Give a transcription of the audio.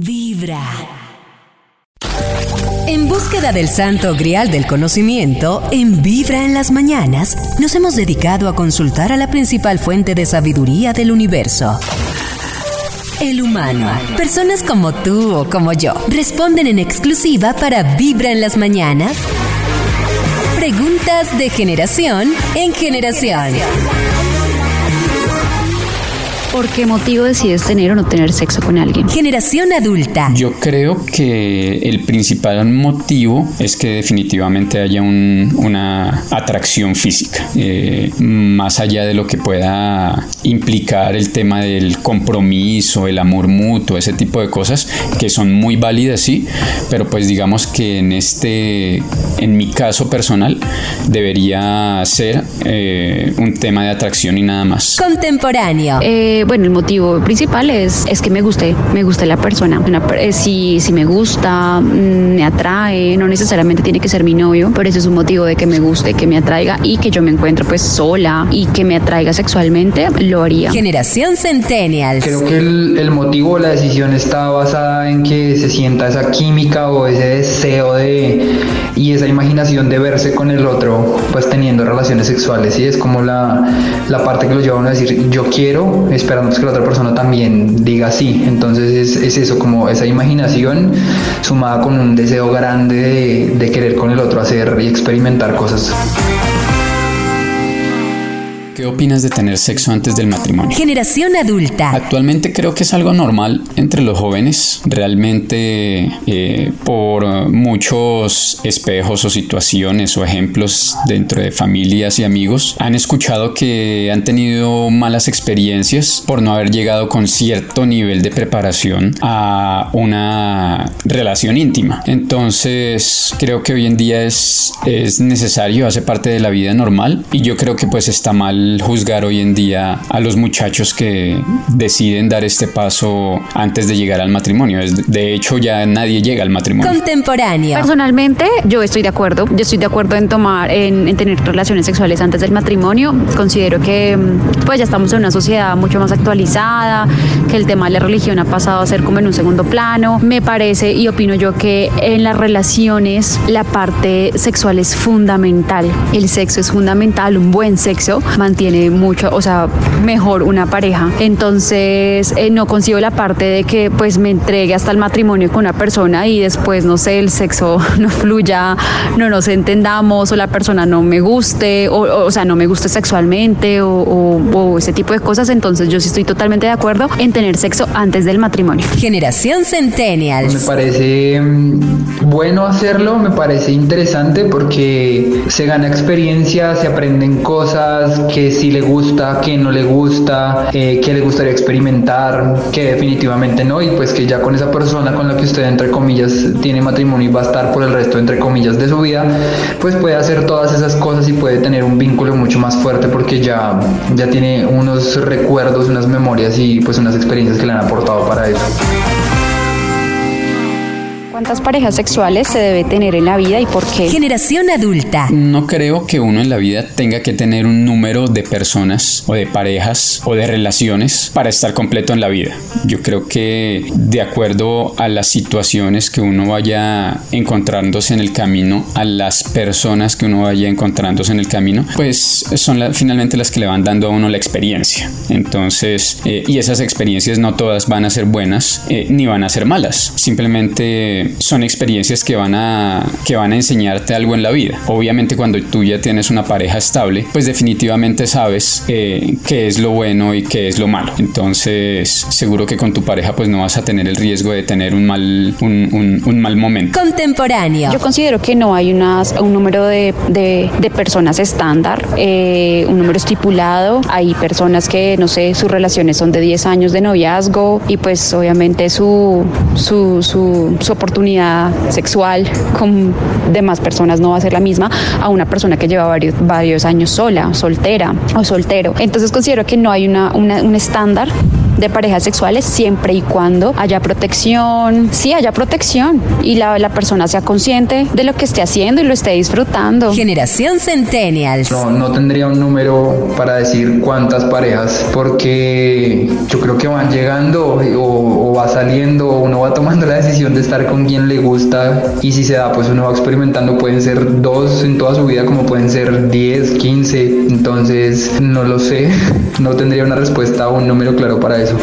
Vibra. En búsqueda del santo grial del conocimiento, en Vibra en las mañanas, nos hemos dedicado a consultar a la principal fuente de sabiduría del universo. El humano. Personas como tú o como yo responden en exclusiva para Vibra en las mañanas. Preguntas de generación en generación. ¿Por qué motivo decides tener o no tener sexo con alguien? Generación adulta. Yo creo que el principal motivo es que definitivamente haya un- una atracción física, eh, más allá de lo que pueda implicar el tema del compromiso, el amor mutuo, ese tipo de cosas que son muy válidas, sí, pero pues digamos que en este, en mi caso personal, debería ser eh, un tema de atracción y nada más. Contemporáneo. Eh, bueno, el motivo principal es, es que me guste, me guste la persona. Una eh, si, si me gusta, mm, me atrae, no necesariamente tiene que ser mi novio, pero ese es un motivo de que me guste, que me atraiga y que yo me encuentre pues sola y que me atraiga sexualmente, lo haría. Generación Centennials. Creo que el, el motivo, la decisión está basada en que se sienta esa química o ese deseo de y esa imaginación de verse con el otro, pues teniendo relaciones sexuales. Y es como la, la parte que lo lleva a uno a decir yo quiero, esperamos que la otra persona también diga sí. Entonces es, es eso, como esa imaginación sumada con un deseo grande de, de querer con el otro hacer y experimentar cosas. ¿Qué opinas de tener sexo antes del matrimonio? Generación adulta. Actualmente creo que es algo normal entre los jóvenes. Realmente eh, por muchos espejos o situaciones o ejemplos dentro de familias y amigos han escuchado que han tenido malas experiencias por no haber llegado con cierto nivel de preparación a una relación íntima. Entonces creo que hoy en día es, es necesario, hace parte de la vida normal y yo creo que pues está mal juzgar hoy en día a los muchachos que deciden dar este paso antes de llegar al matrimonio. Es- De hecho, ya nadie llega al matrimonio. Contemporáneo. Personalmente, yo estoy de acuerdo. Yo estoy de acuerdo en tomar, en, en tener relaciones sexuales antes del matrimonio. Considero que, mm, pues, ya estamos en una sociedad mucho más actualizada, que el tema de la religión ha pasado a ser como en un segundo plano. Me parece y opino yo que en las relaciones la parte sexual es fundamental. El sexo es fundamental. Un buen sexo mantiene mucho, o sea, mejor una pareja. Entonces, eh, no consigo la parte de que, pues, me entregue hasta el matrimonio con una persona y después, no sé, el sexo no fluya, no nos entendamos o la persona no me guste, o, o, o sea, no me guste sexualmente o, o- o ese tipo de cosas. Entonces, yo sí estoy totalmente de acuerdo en tener sexo antes del matrimonio. Generación Me Centennials. parece mm, bueno hacerlo, me parece interesante porque se gana experiencia, se aprenden cosas que sí le gusta, que no le gusta, eh, que le gustaría experimentar, que definitivamente no, y pues que ya con esa persona con la que usted entre comillas tiene matrimonio y va a estar por el resto entre comillas de su vida, pues puede hacer todas esas cosas y puede tener un vínculo mucho más fuerte porque ya, ya tiene unos recuerdos, unas memorias y pues unas experiencias que le han aportado para eso. ¿Cuántas parejas sexuales se debe tener en la vida y por qué? Generación adulta. No creo que uno en la vida tenga que tener un número de personas o de parejas o de relaciones para estar completo en la vida. Yo creo que de acuerdo a las situaciones que uno vaya encontrándose en el camino, a las personas que uno vaya encontrándose en el camino, pues son la- finalmente las que le van dando a uno la experiencia. Entonces, eh, y esas experiencias no todas van a ser buenas eh, ni van a ser malas. Simplemente son experiencias que van a que van a enseñarte algo en la vida. Obviamente cuando tú ya tienes una pareja estable, pues definitivamente sabes eh, qué es lo bueno y qué es lo malo. Entonces, seguro que con tu pareja pues no vas a tener el riesgo de tener un mal un, un- un mal momento. Contemporáneo. Yo considero que no hay unas, un número de, de- de personas estándar, eh, un número estipulado. Hay personas que, no sé, sus relaciones son de 10 años de noviazgo y pues obviamente su, su, su, su oportunidad sexual con demás personas no va a ser la misma a una persona que lleva varios, varios años sola, soltera o soltero. Entonces considero que no hay una, una- un estándar de parejas sexuales siempre y cuando haya protección, sí haya protección y la, la persona sea consciente de lo que esté haciendo y lo esté disfrutando. Generación Centennials. No, no tendría un número para decir cuántas parejas, porque yo creo que van llegando o, o va saliendo, uno va tomando la decisión de estar con quien le gusta y si se da, pues uno va experimentando, pueden ser dos en toda su vida como pueden ser 10, 15, entonces no lo sé, no tendría una respuesta o un número claro para eso.